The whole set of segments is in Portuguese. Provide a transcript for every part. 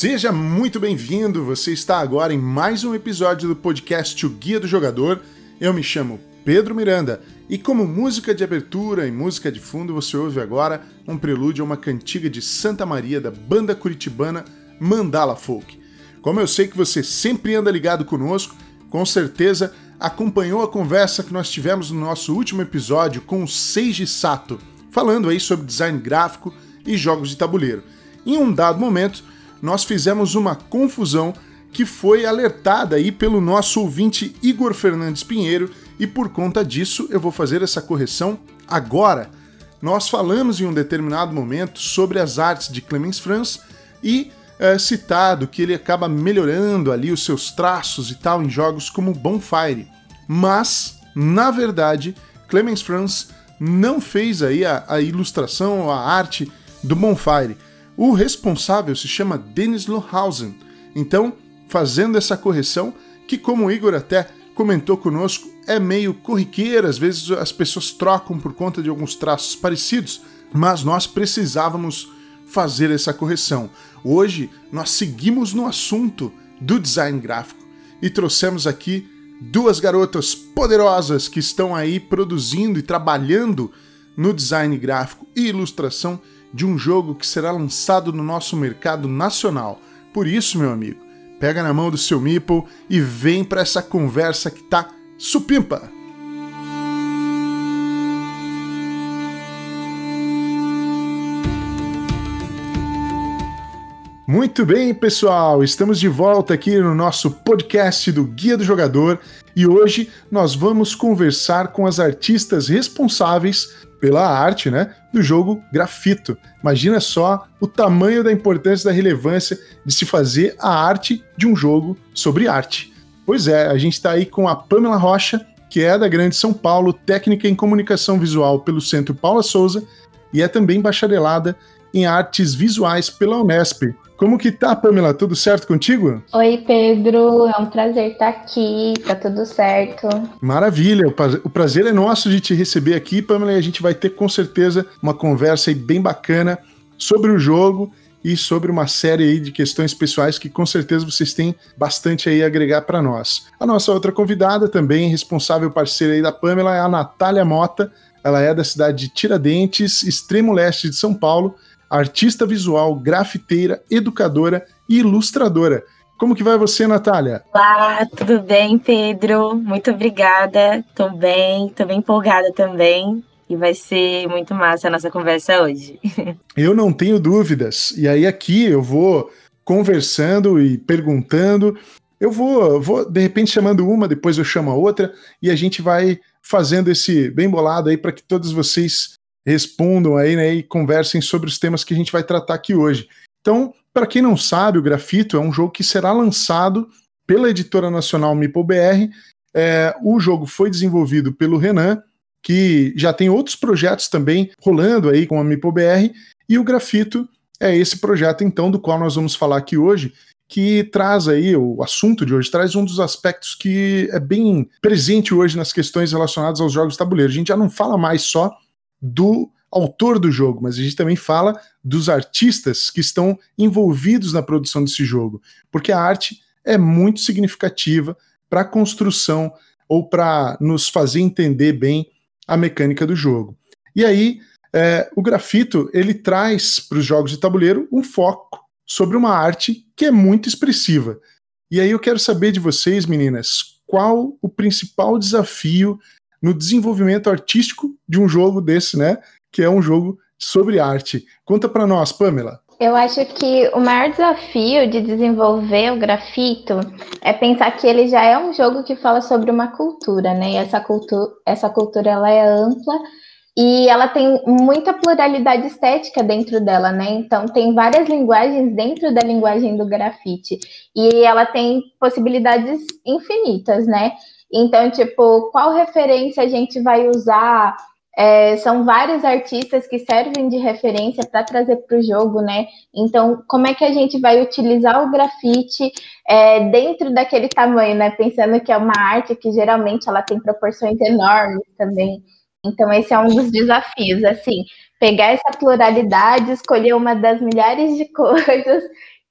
Seja muito bem-vindo. Você está agora em mais um episódio do podcast O Guia do Jogador. Eu me chamo Pedro Miranda e como música de abertura e música de fundo você ouve agora um prelúdio a uma cantiga de Santa Maria da banda curitibana Mandala Folk. Como eu sei que você sempre anda ligado conosco, com certeza acompanhou a conversa que nós tivemos no nosso último episódio com o Seiji Sato, falando aí sobre design gráfico e jogos de tabuleiro. Em um dado momento, nós fizemos uma confusão que foi alertada aí pelo nosso ouvinte Igor Fernandes Pinheiro e por conta disso eu vou fazer essa correção agora. Nós falamos em um determinado momento sobre as artes de Clemens Franz e é citado que ele acaba melhorando ali os seus traços e tal em jogos como Bonfire. Mas, na verdade, Clemens Franz não fez aí a, a ilustração, a arte do Bonfire. O responsável se chama Dennis Lohausen. Então, fazendo essa correção, que como o Igor até comentou conosco, é meio corriqueira, às vezes as pessoas trocam por conta de alguns traços parecidos, mas nós precisávamos fazer essa correção. Hoje nós seguimos no assunto do design gráfico e trouxemos aqui duas garotas poderosas que estão aí produzindo e trabalhando no design gráfico e ilustração de um jogo que será lançado no nosso mercado nacional. Por isso, meu amigo, pega na mão do seu Meeple e vem para essa conversa que tá supimpa! Muito bem, pessoal, estamos de volta aqui no nosso podcast do Guia do Jogador e hoje nós vamos conversar com as artistas responsáveis pela arte, né, do jogo Grafito. Imagina só o tamanho da importância da relevância de se fazer a arte de um jogo sobre arte. Pois é, a gente está aí com a Pamela Rocha, que é da Grande São Paulo, técnica em comunicação visual pelo Centro Paula Souza e é também bacharelada em artes visuais pela Unesp. Como que tá, Pamela? Tudo certo contigo? Oi, Pedro. É um prazer estar aqui. Tá tudo certo. Maravilha. O prazer é nosso de te receber aqui, Pamela, e a gente vai ter com certeza uma conversa bem bacana sobre o jogo e sobre uma série de questões pessoais que com certeza vocês têm bastante aí a agregar para nós. A nossa outra convidada, também responsável parceira aí da Pamela, é a Natália Mota. Ela é da cidade de Tiradentes, extremo leste de São Paulo, artista visual, grafiteira, educadora e ilustradora. Como que vai você, Natália? Olá, tudo bem, Pedro? Muito obrigada. Tô bem, tô bem empolgada também. E vai ser muito massa a nossa conversa hoje. Eu não tenho dúvidas. E aí aqui eu vou conversando e perguntando. Eu vou, vou de repente chamando uma, depois eu chamo a outra e a gente vai fazendo esse bem bolado aí para que todos vocês respondam aí, né, e conversem sobre os temas que a gente vai tratar aqui hoje. Então, para quem não sabe, o Grafito é um jogo que será lançado pela editora nacional MipoBR. É, o jogo foi desenvolvido pelo Renan, que já tem outros projetos também rolando aí com a MipoBR, e o Grafito é esse projeto, então, do qual nós vamos falar aqui hoje, que traz aí, o assunto de hoje, traz um dos aspectos que é bem presente hoje nas questões relacionadas aos jogos de tabuleiro. A gente já não fala mais só do autor do jogo, mas a gente também fala dos artistas que estão envolvidos na produção desse jogo, porque a arte é muito significativa para a construção ou para nos fazer entender bem a mecânica do jogo. E aí, é, o grafito ele traz para os jogos de tabuleiro um foco sobre uma arte que é muito expressiva. E aí eu quero saber de vocês, meninas, qual o principal desafio no desenvolvimento artístico de um jogo desse, né? Que é um jogo sobre arte. Conta para nós, Pamela. Eu acho que o maior desafio de desenvolver o grafito é pensar que ele já é um jogo que fala sobre uma cultura, né? E essa cultura, essa cultura ela é ampla e ela tem muita pluralidade estética dentro dela, né? Então tem várias linguagens dentro da linguagem do grafite e ela tem possibilidades infinitas, né? Então, tipo, qual referência a gente vai usar? É, são vários artistas que servem de referência para trazer para o jogo, né? Então, como é que a gente vai utilizar o grafite é, dentro daquele tamanho, né? Pensando que é uma arte que geralmente ela tem proporções enormes também. Então, esse é um dos desafios, assim, pegar essa pluralidade, escolher uma das milhares de coisas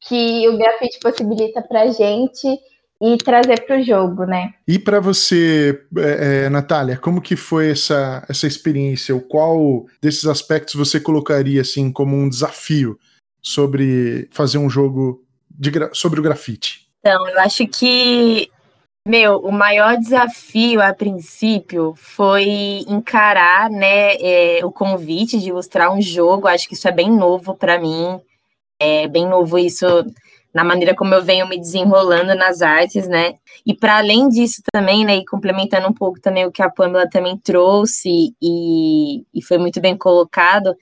que o grafite possibilita para a gente e trazer para o jogo, né? E para você, é, é, Natália, como que foi essa, essa experiência? O qual desses aspectos você colocaria assim como um desafio sobre fazer um jogo de, sobre o grafite? Então, eu acho que meu, o maior desafio a princípio foi encarar, né, é, o convite de ilustrar um jogo. Acho que isso é bem novo para mim. É bem novo isso na maneira como eu venho me desenrolando nas artes, né? E para além disso também, né, e complementando um pouco também o que a Pamela também trouxe e, e foi muito bem colocado,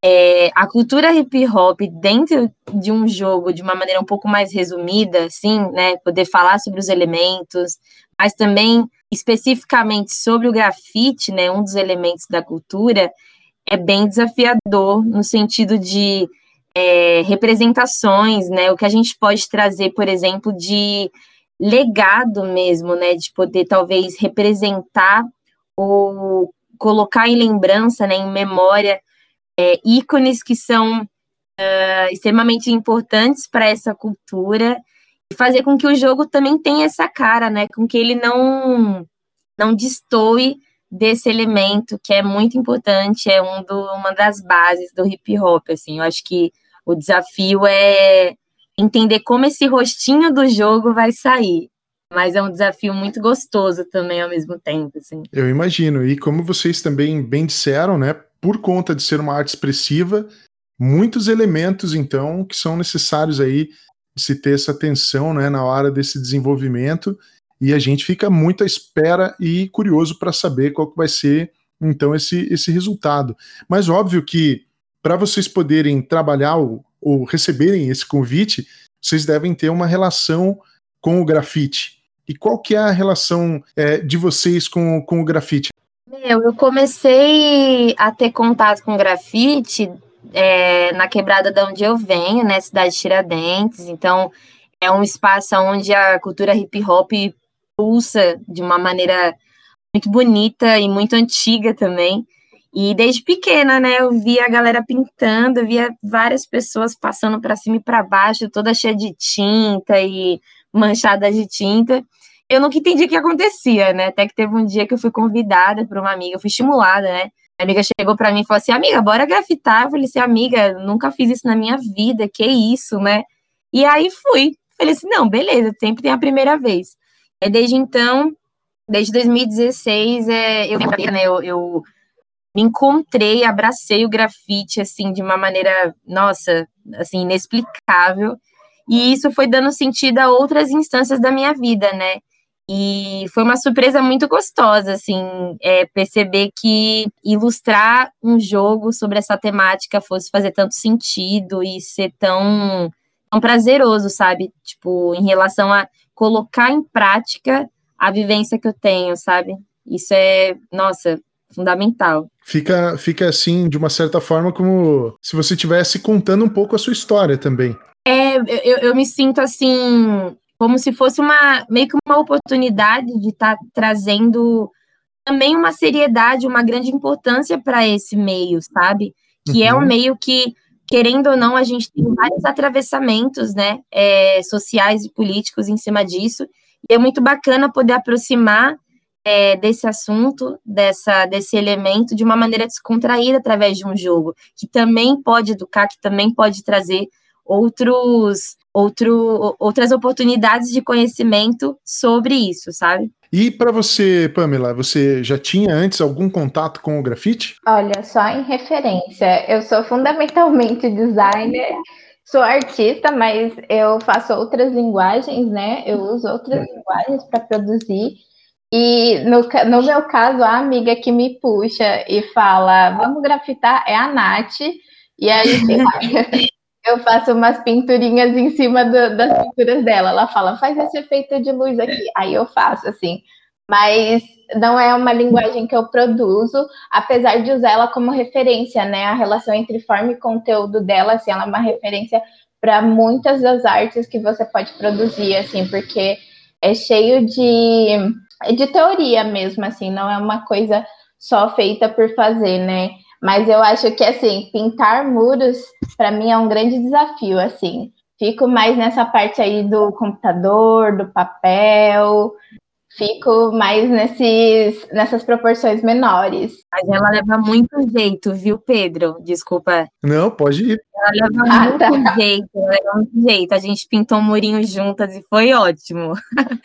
é, a cultura hip hop dentro de um jogo de uma maneira um pouco mais resumida, assim, né, poder falar sobre os elementos, mas também especificamente sobre o grafite, né, um dos elementos da cultura, é bem desafiador no sentido de é, representações, né? O que a gente pode trazer, por exemplo, de legado mesmo, né? De poder talvez representar ou colocar em lembrança, né, em memória, é, ícones que são uh, extremamente importantes para essa cultura e fazer com que o jogo também tenha essa cara, né? Com que ele não não destoe desse elemento que é muito importante, é um do, uma das bases do hip hop, assim. Eu acho que o desafio é entender como esse rostinho do jogo vai sair. Mas é um desafio muito gostoso também ao mesmo tempo, assim. Eu imagino. E como vocês também bem disseram, né? Por conta de ser uma arte expressiva, muitos elementos, então, que são necessários aí de se ter essa atenção, né, na hora desse desenvolvimento. E a gente fica muito à espera e curioso para saber qual que vai ser, então, esse, esse resultado. Mas óbvio que para vocês poderem trabalhar ou, ou, receberem esse convite, vocês devem ter uma relação com o grafite. E qual que é a relação é, de vocês com, com o grafite? Meu, eu comecei a ter contato com grafite é, na quebrada de onde eu venho, né, cidade de Tiradentes. Então, é um espaço onde a cultura hip hop pulsa de uma maneira muito bonita e muito antiga também. E desde pequena, né, eu via a galera pintando, via várias pessoas passando para cima e para baixo, toda cheia de tinta e manchada de tinta. Eu nunca entendi o que acontecia, né? Até que teve um dia que eu fui convidada por uma amiga, eu fui estimulada, né? A amiga chegou para mim e falou assim: "Amiga, bora grafitar". Eu falei assim: "Amiga, nunca fiz isso na minha vida, que isso, né?" E aí fui. Falei assim: "Não, beleza, sempre tem a primeira vez". E desde então, desde 2016, é, eu, né, eu, eu me encontrei, abracei o grafite, assim, de uma maneira, nossa, assim, inexplicável. E isso foi dando sentido a outras instâncias da minha vida, né? E foi uma surpresa muito gostosa, assim, é, perceber que ilustrar um jogo sobre essa temática fosse fazer tanto sentido e ser tão, tão prazeroso, sabe? Tipo, em relação a colocar em prática a vivência que eu tenho, sabe? Isso é, nossa, fundamental. Fica, fica assim, de uma certa forma, como se você estivesse contando um pouco a sua história também. É, eu, eu me sinto assim, como se fosse uma meio que uma oportunidade de estar tá trazendo também uma seriedade, uma grande importância para esse meio, sabe? Que uhum. é um uhum. meio que, querendo ou não, a gente tem vários atravessamentos, né, é, sociais e políticos em cima disso. E é muito bacana poder aproximar é, desse assunto, dessa, desse elemento, de uma maneira descontraída através de um jogo, que também pode educar, que também pode trazer outros, outro, outras oportunidades de conhecimento sobre isso, sabe? E para você, Pamela, você já tinha antes algum contato com o grafite? Olha, só em referência. Eu sou fundamentalmente designer, sou artista, mas eu faço outras linguagens, né? Eu uso outras linguagens para produzir. E no, no meu caso, a amiga que me puxa e fala, vamos grafitar, é a Nath. E aí eu faço umas pinturinhas em cima do, das pinturas dela. Ela fala, faz esse efeito de luz aqui. Aí eu faço, assim. Mas não é uma linguagem que eu produzo, apesar de usar ela como referência, né? A relação entre forma e conteúdo dela, assim, ela é uma referência para muitas das artes que você pode produzir, assim, porque é cheio de é de teoria mesmo, assim, não é uma coisa só feita por fazer, né? Mas eu acho que, assim, pintar muros, para mim, é um grande desafio, assim, Fico mais nessa parte aí do computador, do papel, fico mais nesses, nessas proporções menores. Mas ela leva muito jeito, viu, Pedro? Desculpa. Não, pode ir. Ela leva ah, muito tá. jeito, leva muito jeito. A gente pintou um murinho juntas e foi ótimo.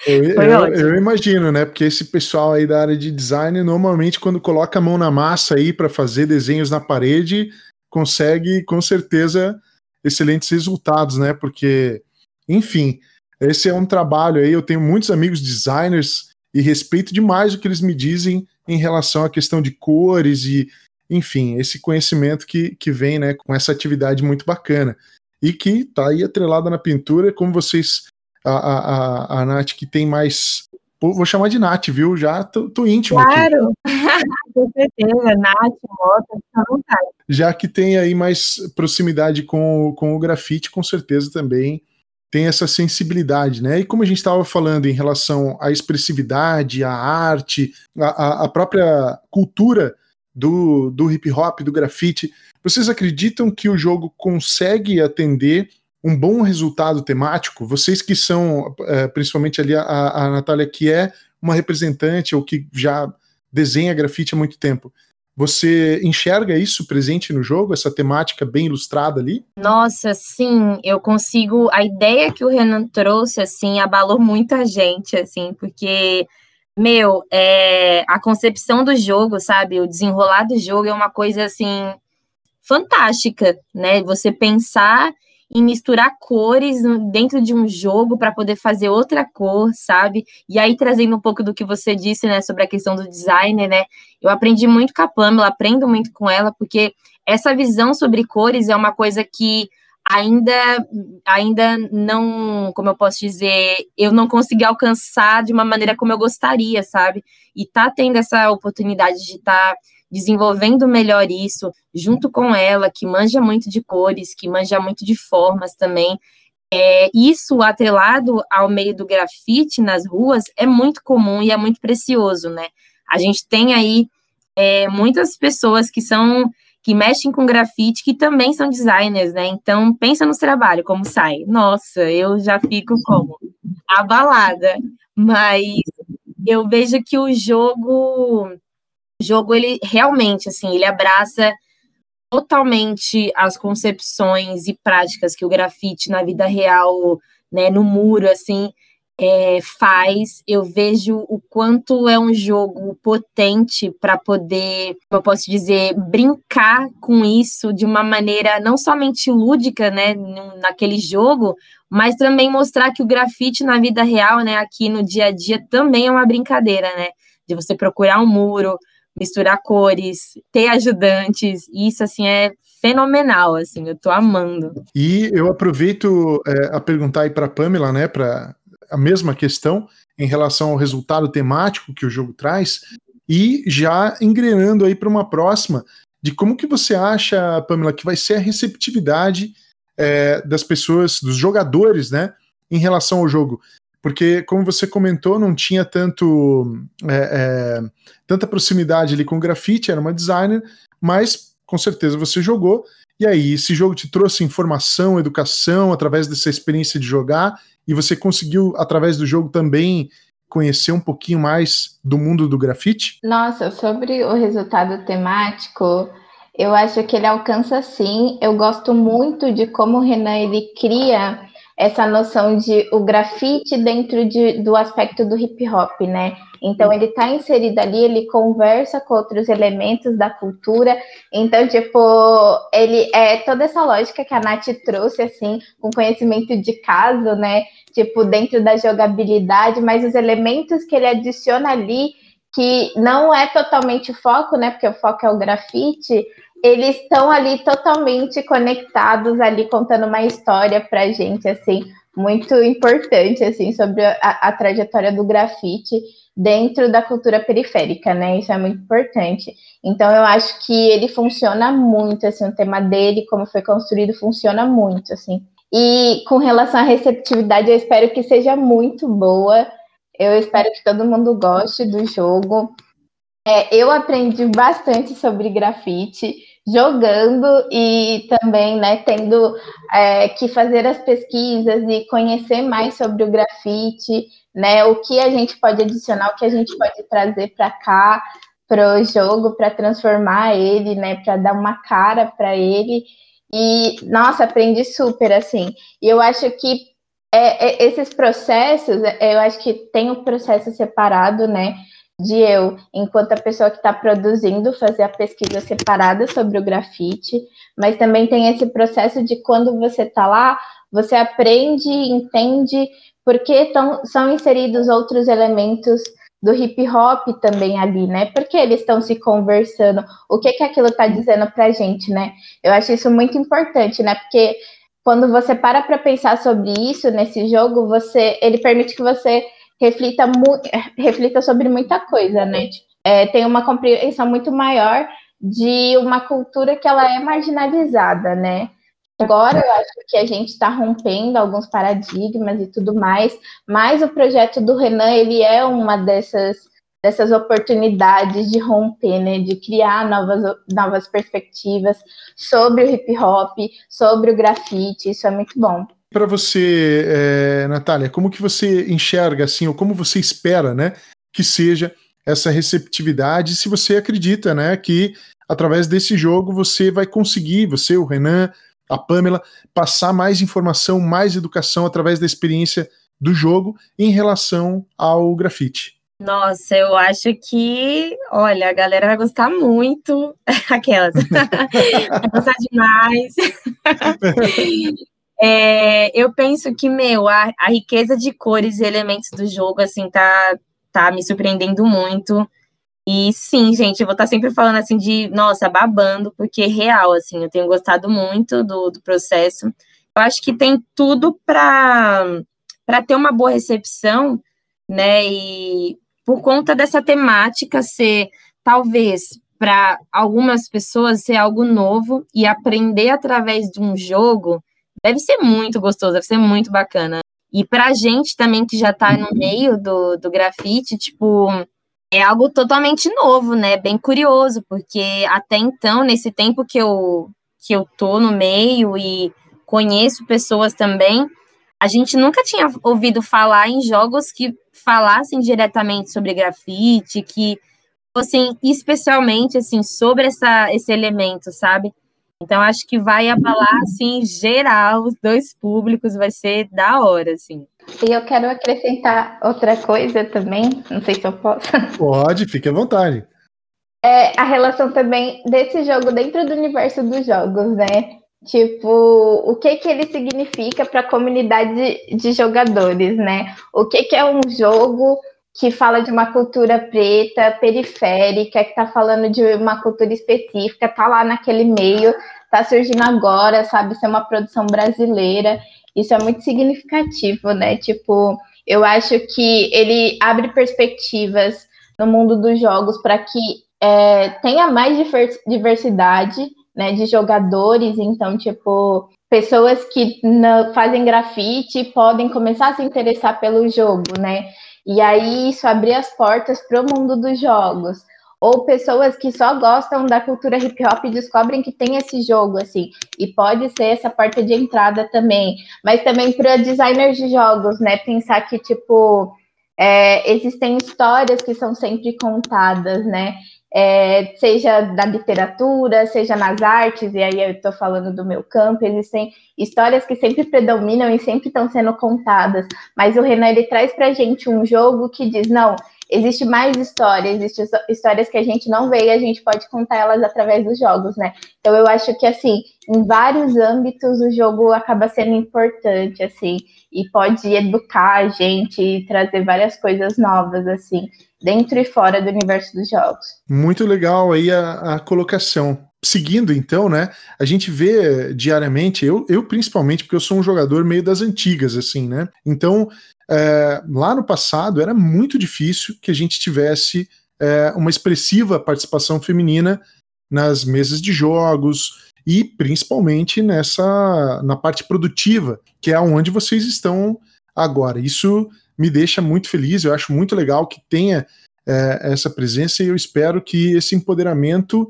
Eu, foi eu, ótimo. eu imagino, né? Porque esse pessoal aí da área de design, normalmente, quando coloca a mão na massa aí para fazer desenhos na parede, consegue com certeza excelentes resultados, né? Porque, enfim, esse é um trabalho aí. Eu tenho muitos amigos designers e respeito demais o que eles me dizem em relação à questão de cores e, enfim, esse conhecimento que, que vem né, com essa atividade muito bacana. E que está aí atrelada na pintura, como vocês, a, a, a, Nath, que tem mais vou chamar de Nath, viu? Já tô, tô íntimo claro. com certeza, Nath, Mota, à vontade. Já que tem aí mais proximidade com, com o grafite, com certeza também tem essa sensibilidade, né? E como a gente estava falando em relação à expressividade, à arte, à, à própria cultura do, do hip hop, do grafite, vocês acreditam que o jogo consegue atender um bom resultado temático? Vocês que são, é, principalmente ali a, a Natália, que é uma representante ou que já desenha grafite há muito tempo, você enxerga isso presente no jogo, essa temática bem ilustrada ali? Nossa, sim, eu consigo. A ideia que o Renan trouxe, assim, abalou muita gente, assim, porque, meu, é... a concepção do jogo, sabe? O desenrolar do jogo é uma coisa, assim, fantástica, né? Você pensar em misturar cores dentro de um jogo para poder fazer outra cor, sabe? E aí, trazendo um pouco do que você disse, né, sobre a questão do designer, né? Eu aprendi muito com a Pamela, aprendo muito com ela, porque essa visão sobre cores é uma coisa que ainda ainda não, como eu posso dizer, eu não consegui alcançar de uma maneira como eu gostaria, sabe? E tá tendo essa oportunidade de estar tá desenvolvendo melhor isso, junto com ela, que manja muito de cores, que manja muito de formas também. É, isso atrelado ao meio do grafite nas ruas é muito comum e é muito precioso, né? A gente tem aí é, muitas pessoas que são que mexem com grafite que também são designers, né? Então pensa no trabalho como sai. Nossa, eu já fico como abalada, mas eu vejo que o jogo jogo ele realmente assim, ele abraça totalmente as concepções e práticas que o grafite na vida real, né, no muro assim, é, faz. Eu vejo o quanto é um jogo potente para poder, eu posso dizer, brincar com isso de uma maneira não somente lúdica, né, naquele jogo, mas também mostrar que o grafite na vida real, né, aqui no dia a dia também é uma brincadeira, né, de você procurar um muro, misturar cores, ter ajudantes, isso assim é fenomenal, assim, eu tô amando. E eu aproveito é, a perguntar aí para Pamela, né, para a mesma questão em relação ao resultado temático que o jogo traz e já engrenando aí para uma próxima de como que você acha, Pamela, que vai ser a receptividade é, das pessoas, dos jogadores, né, em relação ao jogo porque, como você comentou, não tinha tanto é, é, tanta proximidade ali com o grafite, era uma designer, mas com certeza você jogou. E aí, esse jogo te trouxe informação, educação através dessa experiência de jogar, e você conseguiu, através do jogo, também conhecer um pouquinho mais do mundo do grafite? Nossa, sobre o resultado temático, eu acho que ele alcança sim. Eu gosto muito de como o Renan ele cria essa noção de o grafite dentro de, do aspecto do hip hop, né? Então ele está inserido ali, ele conversa com outros elementos da cultura. Então, tipo, ele é toda essa lógica que a Nath trouxe, assim, com conhecimento de caso, né? Tipo, dentro da jogabilidade, mas os elementos que ele adiciona ali, que não é totalmente foco, né? Porque o foco é o grafite, eles estão ali totalmente conectados ali contando uma história para gente assim muito importante assim sobre a, a, trajetória do grafite dentro da cultura periférica, né? Isso é muito importante. Então eu acho que ele funciona muito assim, o tema dele, como foi construído, funciona muito assim. E com relação à receptividade, eu espero que seja muito boa. Eu espero que todo mundo goste do jogo. É, eu aprendi bastante sobre grafite jogando e também né, tendo é, que fazer as pesquisas e conhecer mais sobre o grafite, né? O que a gente pode adicionar, o que a gente pode trazer para cá, para o jogo, para transformar ele, né? Para dar uma cara para ele. E, nossa, aprendi super, assim. E eu acho que é, é, esses processos, eu acho que tem um processo separado, né? De eu, enquanto a pessoa que está produzindo, fazer a pesquisa separada sobre o grafite, mas também tem esse processo de quando você está lá, você aprende, entende porque tão, são inseridos outros elementos do hip hop também ali, né? Porque eles estão se conversando, o que que aquilo está dizendo para gente, né? Eu acho isso muito importante, né? Porque quando você para para pensar sobre isso nesse jogo, você, ele permite que você reflita, reflita sobre muita coisa, né? É, tem uma compreensão muito maior de uma cultura que ela é marginalizada, né? Agora eu acho que a gente está rompendo alguns paradigmas e tudo mais, mas o projeto do Renan ele é uma dessas dessas oportunidades de romper, né, de criar novas, novas perspectivas sobre o hip hop, sobre o grafite, isso é muito bom para você, é, Natália, como que você enxerga assim, ou como você espera, né, que seja essa receptividade, se você acredita, né, que através desse jogo você vai conseguir, você, o Renan, a Pamela, passar mais informação, mais educação através da experiência do jogo em relação ao grafite. Nossa, eu acho que, olha, a galera vai gostar muito. Aquelas. vai gostar demais. É, eu penso que, meu, a, a, riqueza de cores e elementos do jogo, assim, tá, tá me surpreendendo muito. E sim, gente, eu vou estar tá sempre falando assim de, nossa, babando, porque é real, assim, eu tenho gostado muito do, do processo. Eu acho que tem tudo para ter uma boa recepção, né? E por conta dessa temática ser, talvez, para algumas pessoas ser algo novo e aprender através de um jogo Deve ser muito gostoso, deve ser muito bacana. E pra gente também que já tá no meio do, do grafite, tipo, é algo totalmente novo, né? Bem curioso, porque até então, nesse tempo que eu, que eu tô no meio e conheço pessoas também, a gente nunca tinha ouvido falar em jogos que falassem diretamente sobre grafite, que fossem especialmente assim sobre essa, esse elemento, sabe? Então, acho que vai abalar, assim, geral, os dois públicos, vai ser da hora, assim. E eu quero acrescentar outra coisa também, não sei se eu posso. Pode, fique à vontade. É a relação também desse jogo dentro do universo dos jogos, né? Tipo, o que que ele significa para a comunidade de jogadores, né? O que que é um jogo que fala de uma cultura preta, periférica, que está falando de uma cultura específica, está lá naquele meio, está surgindo agora, sabe, ser uma produção brasileira. Isso é muito significativo, né? Tipo, eu acho que ele abre perspectivas no mundo dos jogos para que é, tenha mais diversidade né, de jogadores, então, tipo, pessoas que fazem grafite podem começar a se interessar pelo jogo, né? E aí isso abrir as portas para o mundo dos jogos. Ou pessoas que só gostam da cultura hip hop descobrem que tem esse jogo, assim. E pode ser essa porta de entrada também. Mas também para designers de jogos, né? Pensar que, tipo, é, existem histórias que são sempre contadas, né? É, seja da literatura, seja nas artes, e aí eu estou falando do meu campo, existem histórias que sempre predominam e sempre estão sendo contadas, mas o Renan ele traz para a gente um jogo que diz, não, existe mais história, existem histórias que a gente não vê e a gente pode contar elas através dos jogos, né? Então eu acho que assim, em vários âmbitos o jogo acaba sendo importante, assim, e pode educar a gente e trazer várias coisas novas, assim dentro e fora do universo dos jogos. Muito legal aí a, a colocação. Seguindo, então, né? A gente vê diariamente, eu, eu principalmente, porque eu sou um jogador meio das antigas, assim, né? Então, é, lá no passado era muito difícil que a gente tivesse é, uma expressiva participação feminina nas mesas de jogos e principalmente nessa na parte produtiva, que é onde vocês estão agora. Isso me deixa muito feliz, eu acho muito legal que tenha é, essa presença e eu espero que esse empoderamento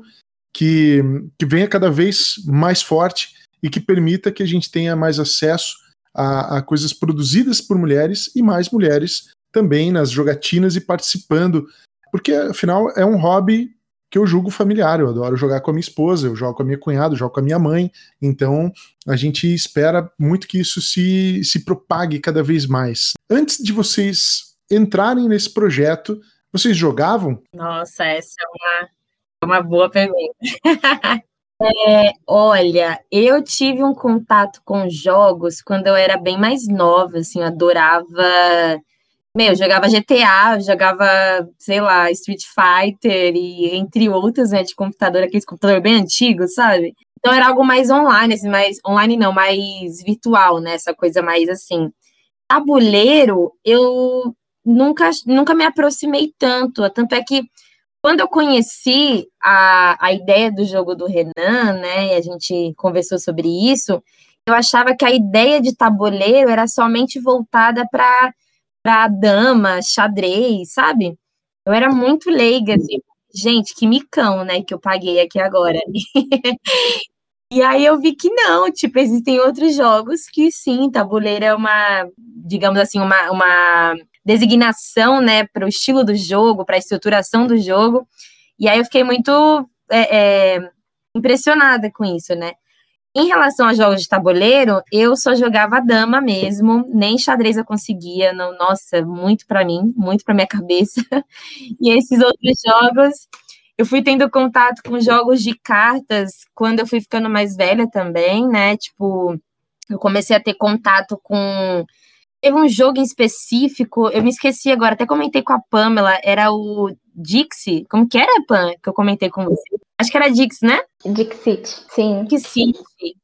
que, que venha cada vez mais forte e que permita que a gente tenha mais acesso a, a coisas produzidas por mulheres e mais mulheres também nas jogatinas e participando, porque afinal é um hobby que eu julgo familiar. Eu adoro jogar com a minha esposa, eu jogo com a minha cunhada, eu jogo com a minha mãe. Então a gente espera muito que isso se, se propague cada vez mais. Antes de vocês entrarem nesse projeto, vocês jogavam? Nossa, essa é uma, uma boa pergunta. é, olha, eu tive um contato com jogos quando eu era bem mais nova, assim, eu adorava meu, jogava GTA, jogava, sei lá, Street Fighter e entre outros, né, de computador, aqueles computador bem antigos, sabe? Então era algo mais online, assim, mais online não, mais virtual, né, essa coisa mais assim. Tabuleiro, eu nunca, nunca me aproximei tanto, tanto é que quando eu conheci a, a ideia do jogo do Renan, né, e a gente conversou sobre isso, eu achava que a ideia de tabuleiro era somente voltada para para dama, xadrez, sabe? Eu era muito leiga, assim. Gente, que micão, né, que eu paguei aqui agora. e aí eu vi que não, tipo, existem outros jogos que sim, tabuleiro é uma, digamos assim, uma, uma designação, né, para o estilo do jogo, para a estruturação do jogo. E aí eu fiquei muito é, é, impressionada com isso, né? Em relação a jogos de tabuleiro, eu só jogava dama mesmo, nem xadrez eu conseguia, não, nossa, muito para mim, muito para minha cabeça. E esses outros jogos, eu fui tendo contato com jogos de cartas quando eu fui ficando mais velha também, né? Tipo, eu comecei a ter contato com Teve um jogo em específico, eu me esqueci agora, até comentei com a Pamela, era o Dixie. Como que era, Pam, que eu comentei com você? Acho que era Dixie, né? Dixit, sim. Dixit,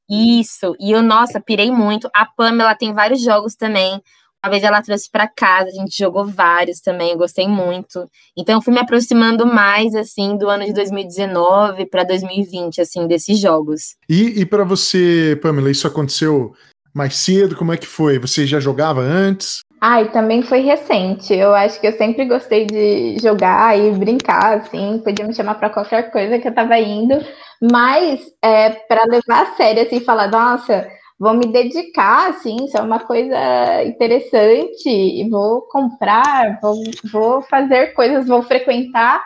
isso. E eu, nossa, pirei muito. A Pamela tem vários jogos também. Uma vez ela trouxe para casa, a gente jogou vários também, gostei muito. Então eu fui me aproximando mais assim do ano de 2019 para 2020 assim desses jogos. E, e para você, Pamela, isso aconteceu mais cedo? Como é que foi? Você já jogava antes? Ai, também foi recente. Eu acho que eu sempre gostei de jogar e brincar, assim, podia me chamar para qualquer coisa que eu tava indo, mas é, para levar a sério, assim, falar, nossa, vou me dedicar, assim, isso é uma coisa interessante, e vou comprar, vou, vou fazer coisas, vou frequentar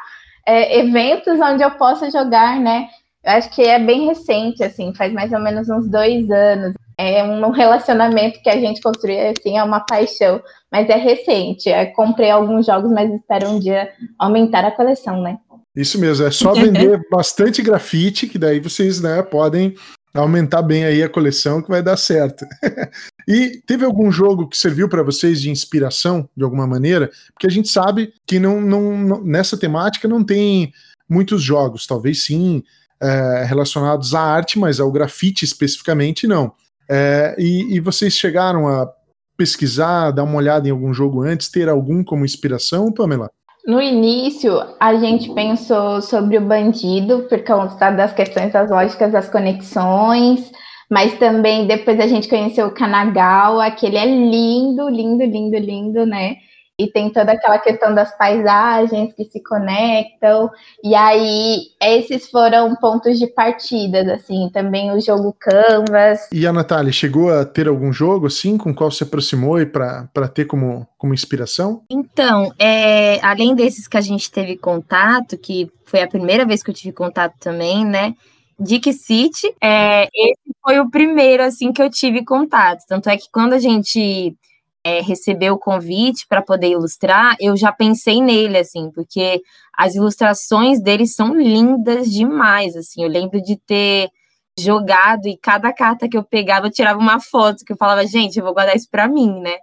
é, eventos onde eu possa jogar, né? Eu acho que é bem recente, assim, faz mais ou menos uns dois anos é um relacionamento que a gente construiu, assim, é uma paixão, mas é recente. É, comprei alguns jogos, mas espero um dia aumentar a coleção, né? Isso mesmo, é só vender bastante grafite, que daí vocês né, podem aumentar bem aí a coleção, que vai dar certo. e teve algum jogo que serviu para vocês de inspiração, de alguma maneira? Porque a gente sabe que não, não, não nessa temática não tem muitos jogos, talvez sim, é, relacionados à arte, mas ao grafite especificamente não. É, e, e vocês chegaram a pesquisar, dar uma olhada em algum jogo antes, ter algum como inspiração, Pamela? No início, a gente pensou sobre o bandido, por causa das questões das lógicas das conexões, mas também depois a gente conheceu o Kanagawa, que ele é lindo, lindo, lindo, lindo, né? E tem toda aquela questão das paisagens que se conectam, e aí esses foram pontos de partidas, assim, também o jogo Canvas. E a Natália, chegou a ter algum jogo, assim, com qual se aproximou e para ter como, como inspiração? Então, é, além desses que a gente teve contato, que foi a primeira vez que eu tive contato também, né, Dick City, é, esse foi o primeiro, assim, que eu tive contato, tanto é que quando a gente é, recebeu o convite para poder ilustrar, eu já pensei nele, assim, porque as ilustrações dele são lindas demais, assim, eu lembro de ter jogado e cada carta que eu pegava eu tirava uma foto que eu falava, gente, eu vou guardar isso para mim, né?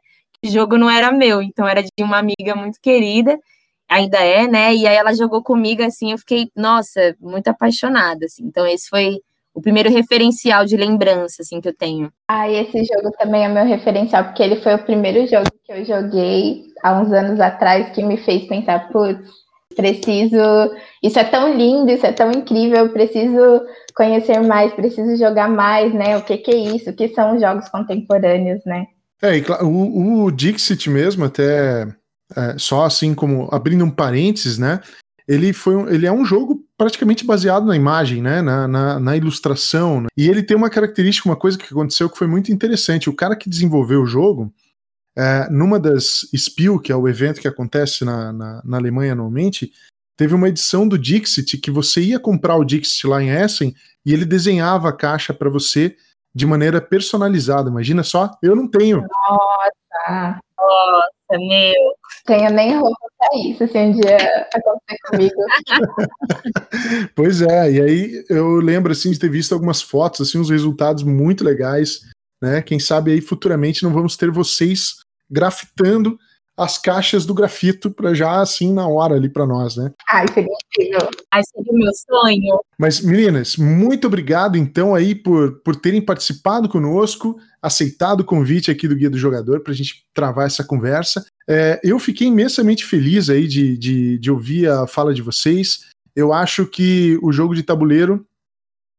O jogo não era meu, então era de uma amiga muito querida, ainda é, né? E aí ela jogou comigo, assim, eu fiquei, nossa, muito apaixonada, assim. Então esse foi o primeiro referencial de lembrança, assim, que eu tenho. Ah, e esse jogo também é meu referencial, porque ele foi o primeiro jogo que eu joguei há uns anos atrás que me fez pensar, putz, preciso. Isso é tão lindo, isso é tão incrível, preciso conhecer mais, preciso jogar mais, né? O que, que é isso? O que são os jogos contemporâneos, né? É, e claro, o, o Dixit mesmo, até é, só assim como abrindo um parênteses, né? Ele foi ele é um jogo praticamente baseado na imagem, né? Na, na, na ilustração. Né? E ele tem uma característica, uma coisa que aconteceu que foi muito interessante. O cara que desenvolveu o jogo, é, numa das Spiel, que é o evento que acontece na, na, na, Alemanha anualmente, teve uma edição do Dixit que você ia comprar o Dixit lá em Essen e ele desenhava a caixa para você de maneira personalizada. Imagina só, eu não tenho. Nossa! Nossa, meu. Tenho nem roupa pra isso, se um dia acontecer comigo. pois é, e aí eu lembro assim de ter visto algumas fotos, assim, uns resultados muito legais, né? Quem sabe aí futuramente não vamos ter vocês grafitando as caixas do grafito para já assim na hora ali para nós, né? Ai, seria incrível. Ai, seria o meu sonho. Mas meninas, muito obrigado então aí por, por terem participado conosco, aceitado o convite aqui do Guia do Jogador para a gente travar essa conversa. É, eu fiquei imensamente feliz aí de, de, de ouvir a fala de vocês. Eu acho que o jogo de tabuleiro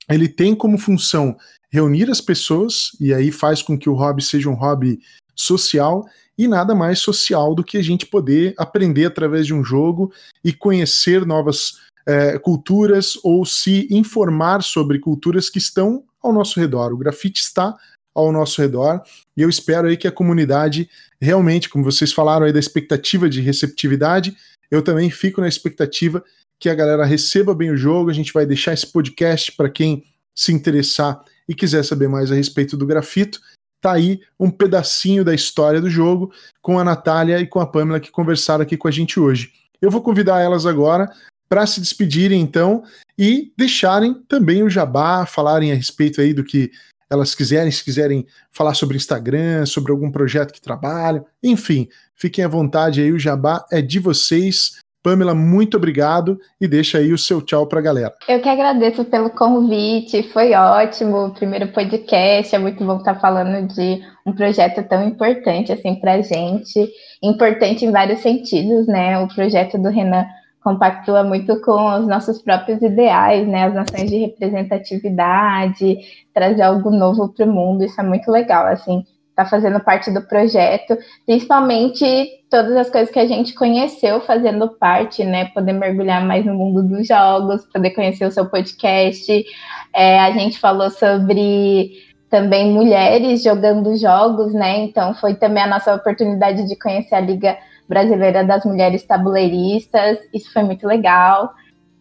ele tem como função reunir as pessoas e aí faz com que o hobby seja um hobby social e nada mais social do que a gente poder aprender através de um jogo e conhecer novas é, culturas ou se informar sobre culturas que estão ao nosso redor. O grafite está ao nosso redor e eu espero aí que a comunidade realmente, como vocês falaram aí da expectativa de receptividade, eu também fico na expectativa que a galera receba bem o jogo. A gente vai deixar esse podcast para quem se interessar e quiser saber mais a respeito do grafito tá aí um pedacinho da história do jogo com a Natália e com a Pamela que conversaram aqui com a gente hoje. Eu vou convidar elas agora para se despedirem então e deixarem também o jabá, falarem a respeito aí do que elas quiserem, se quiserem falar sobre Instagram, sobre algum projeto que trabalham, enfim, fiquem à vontade aí, o jabá é de vocês. Pamela, muito obrigado e deixa aí o seu tchau para a galera. Eu que agradeço pelo convite, foi ótimo o primeiro podcast, é muito bom estar falando de um projeto tão importante assim para a gente, importante em vários sentidos, né? O projeto do Renan compactua muito com os nossos próprios ideais, né? As nações de representatividade, trazer algo novo para o mundo, isso é muito legal, assim, tá fazendo parte do projeto, principalmente todas as coisas que a gente conheceu fazendo parte, né? Poder mergulhar mais no mundo dos jogos, poder conhecer o seu podcast. É, a gente falou sobre também mulheres jogando jogos, né? Então foi também a nossa oportunidade de conhecer a Liga Brasileira das Mulheres Tabuleiristas. Isso foi muito legal.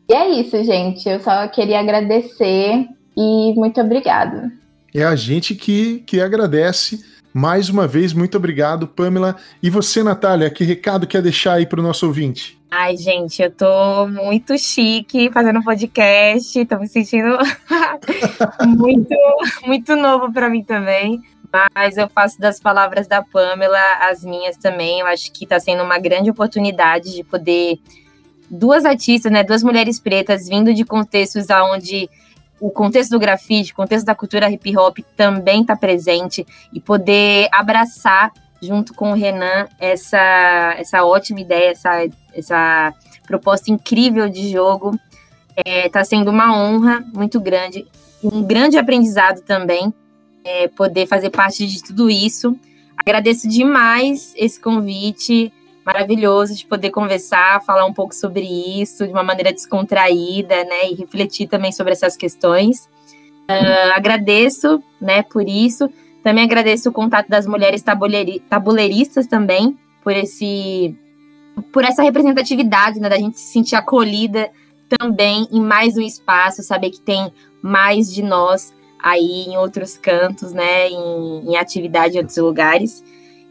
E é isso, gente. Eu só queria agradecer e muito obrigado. É a gente que, que agradece mais uma vez, muito obrigado, Pamela. E você, Natália, que recado quer deixar aí para o nosso ouvinte? Ai, gente, eu tô muito chique fazendo podcast, tô me sentindo muito, muito novo para mim também. Mas eu faço das palavras da Pamela as minhas também. Eu acho que está sendo uma grande oportunidade de poder duas artistas, né, duas mulheres pretas vindo de contextos aonde o contexto do grafite, o contexto da cultura hip hop também está presente e poder abraçar junto com o Renan essa, essa ótima ideia, essa, essa proposta incrível de jogo. Está é, tá sendo uma honra muito grande, um grande aprendizado também, é, poder fazer parte de tudo isso. Agradeço demais esse convite maravilhoso de poder conversar, falar um pouco sobre isso de uma maneira descontraída, né, e refletir também sobre essas questões. Uh, agradeço, né, por isso. Também agradeço o contato das mulheres tabuleiri tabuleiristas também por esse, por essa representatividade, né, da gente se sentir acolhida também em mais um espaço, saber que tem mais de nós aí em outros cantos, né, em, em atividade em outros lugares.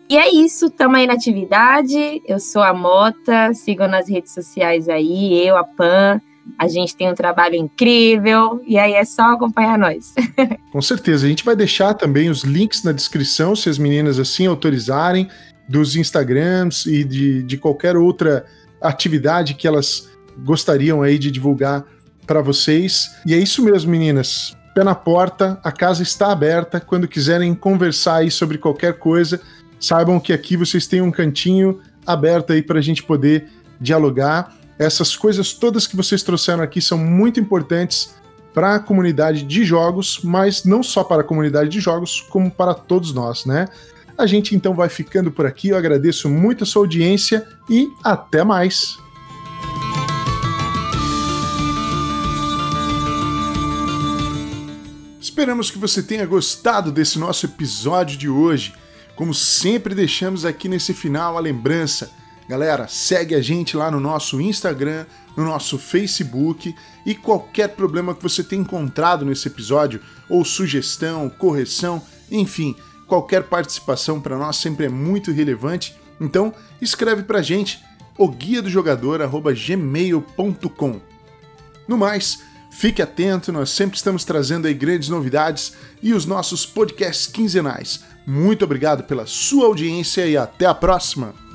E é isso, tamo aí na atividade. Eu sou a Mota, sigam nas redes sociais aí, eu, a Pan. A gente tem um trabalho incrível e aí é só acompanhar nós. Com certeza. A gente vai deixar também os links na descrição, se as meninas assim autorizarem, dos Instagrams e de, de qualquer outra atividade que elas gostariam aí de divulgar para vocês. E é isso mesmo, meninas. Pé na porta, a casa está aberta. Quando quiserem conversar aí sobre qualquer coisa, saibam que aqui vocês têm um cantinho aberto aí para a gente poder dialogar. Essas coisas todas que vocês trouxeram aqui são muito importantes para a comunidade de jogos, mas não só para a comunidade de jogos, como para todos nós, né? A gente então vai ficando por aqui. Eu agradeço muito a sua audiência e até mais. Esperamos que você tenha gostado desse nosso episódio de hoje. Como sempre deixamos aqui nesse final a lembrança, galera, segue a gente lá no nosso Instagram, no nosso Facebook e qualquer problema que você tenha encontrado nesse episódio, ou sugestão, correção, enfim, qualquer participação para nós sempre é muito relevante. Então, escreve pra gente o. No mais, fique atento, nós sempre estamos trazendo aí grandes novidades e os nossos podcasts quinzenais. Muito obrigado pela sua audiência e até a próxima!